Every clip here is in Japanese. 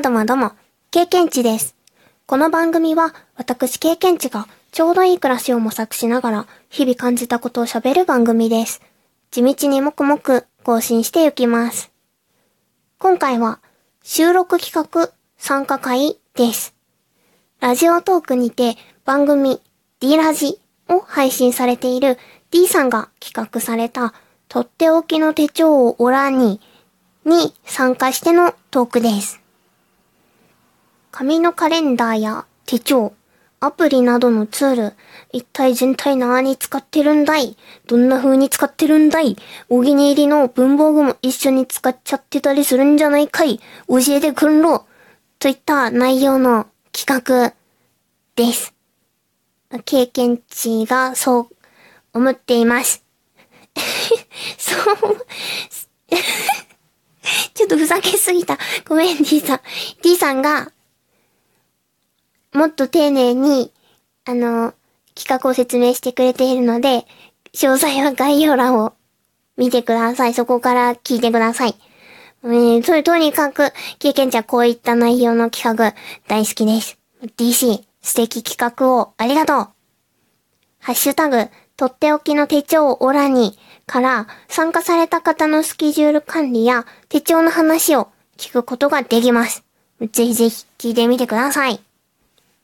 もどもども、経験値です。この番組は、私経験値がちょうどいい暮らしを模索しながら、日々感じたことを喋る番組です。地道にもくもく更新していきます。今回は、収録企画参加会です。ラジオトークにて番組 D ラジを配信されている D さんが企画されたとっておきの手帳をオラにに参加してのトークです。紙のカレンダーや手帳、アプリなどのツール、一体全体何に使ってるんだい？どんな風に使ってるんだい？お気に入りの文房具も一緒に使っちゃってたりするんじゃないかい？教えてくんろといった内容の企画です。経験値がそう思っています。そう、ちょっとふざけすぎた。ごめん、D さん。D さんが、もっと丁寧に、あの、企画を説明してくれているので、詳細は概要欄を見てください。そこから聞いてください。えー、と、とにかく、経験者こういった内容の企画大好きです。DC、素敵企画をありがとう。ハッシュタグ、とっておきの手帳オラにから参加された方のスケジュール管理や手帳の話を聞くことができます。ぜひぜひ聞いてみてください。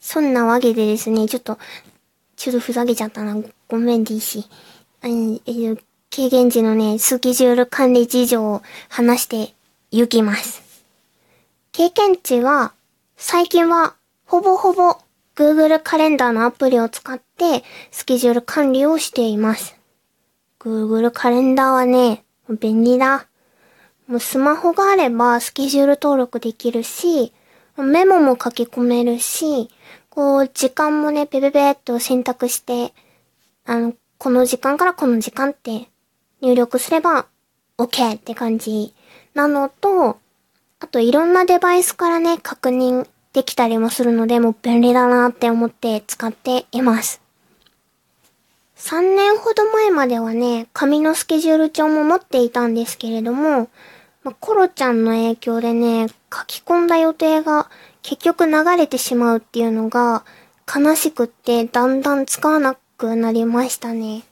そんなわけでですね、ちょっと、ちょっとふざけちゃったな。ごめん DC。えーえー経験時のね、スケジュール管理事情を話して行きます。経験値は、最近は、ほぼほぼ、Google カレンダーのアプリを使って、スケジュール管理をしています。Google カレンダーはね、便利だ。もうスマホがあれば、スケジュール登録できるし、メモも書き込めるし、こう、時間もね、ペペペっと選択して、あの、この時間からこの時間って入力すれば OK って感じなのと、あといろんなデバイスからね、確認できたりもするので、もう便利だなって思って使っています。3年ほど前まではね、紙のスケジュール帳も持っていたんですけれども、まあ、コロちゃんの影響でね、書き込んだ予定が結局流れてしまうっていうのが悲しくってだんだん使わなくなりましたね。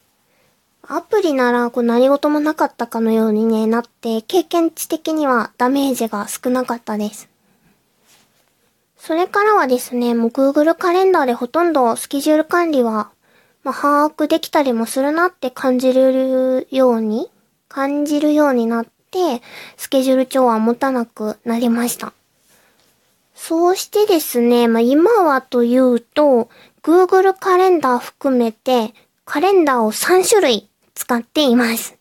アプリならこう何事もなかったかのようにね、なって経験値的にはダメージが少なかったです。それからはですね、もう Google カレンダーでほとんどスケジュール管理は、まあ、把握できたりもするなって感じるように、感じるようになって、スケジュール帳は持たなくなりました。そうしてですね、まあ、今はというと、Google カレンダー含めて、カレンダーを3種類使っています。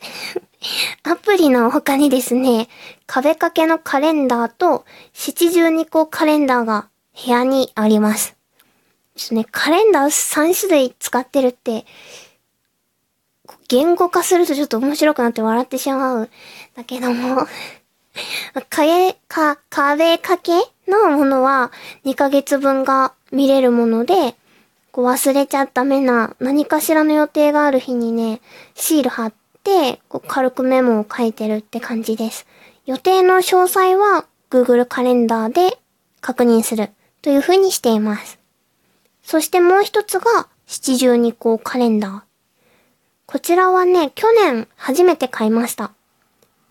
アプリの他にですね、壁掛けのカレンダーと七十二個カレンダーが部屋にあります。ですね、カレンダー3種類使ってるって、言語化するとちょっと面白くなって笑ってしまう。だけども、壁、か、壁掛けのものは2ヶ月分が見れるもので、こう忘れちゃダメな何かしらの予定がある日にね、シール貼って、こう軽くメモを書いてるって感じです。予定の詳細は Google カレンダーで確認するという風にしています。そしてもう一つが七十二項カレンダー。こちらはね、去年初めて買いました。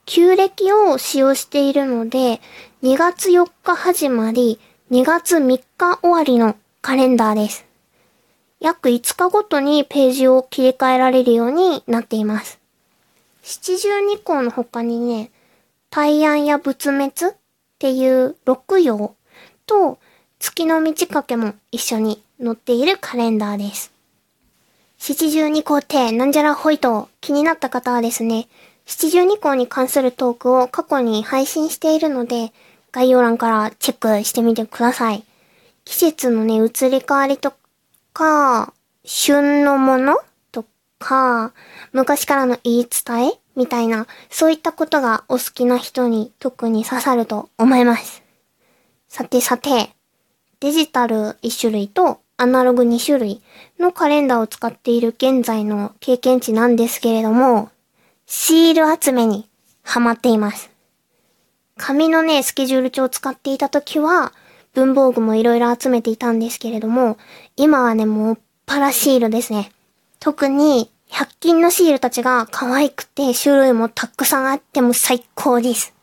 旧暦を使用しているので、2月4日始まり、2月3日終わりのカレンダーです。約5日ごとにページを切り替えられるようになっています。七十二項の他にね、大安や仏滅っていう六曜と月の満ち欠けも一緒に載っているカレンダーです。七十二項ってなんじゃらほいと気になった方はですね、七十二項に関するトークを過去に配信しているので、概要欄からチェックしてみてください。季節のね、移り変わりとか、旬のものとか、昔からの言い伝えみたいな、そういったことがお好きな人に特に刺さると思います。さてさて、デジタル1種類とアナログ2種類のカレンダーを使っている現在の経験値なんですけれども、シール集めにハマっています。紙のね、スケジュール帳を使っていた時は、文房具もいろいろ集めていたんですけれども、今はね、もうパラシールですね。特に、100均のシールたちが可愛くて種類もたくさんあっても最高です。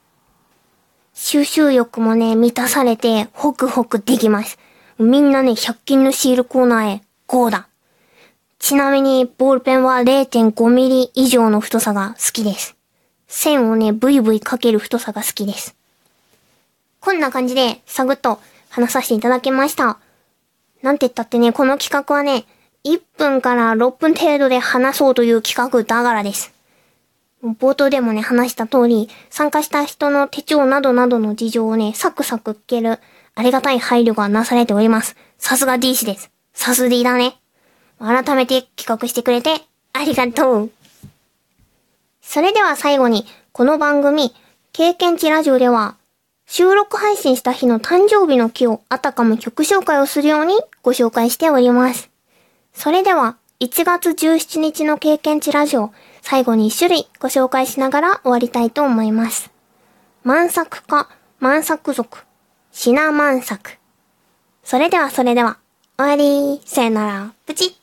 収集欲もね、満たされて、ホクホクできます。みんなね、100均のシールコーナーへ、GO だ。ちなみに、ボールペンは0.5ミリ以上の太さが好きです。線をね、ブイブイかける太さが好きです。こんな感じで、サグッと話させていただきました。なんて言ったってね、この企画はね、1分から6分程度で話そうという企画だからです。冒頭でもね、話した通り、参加した人の手帳などなどの事情をね、サクサク聞ける、ありがたい配慮がなされております。さすが D 氏です。さす D だね。改めて企画してくれて、ありがとう。それでは最後に、この番組、経験値ラジオでは、収録配信した日の誕生日の木をあたかも曲紹介をするようにご紹介しております。それでは、1月17日の経験値ラジオ、最後に1種類ご紹介しながら終わりたいと思います。満作か、満作族、品満作。それではそれでは、終わり、さよなら、プチッ。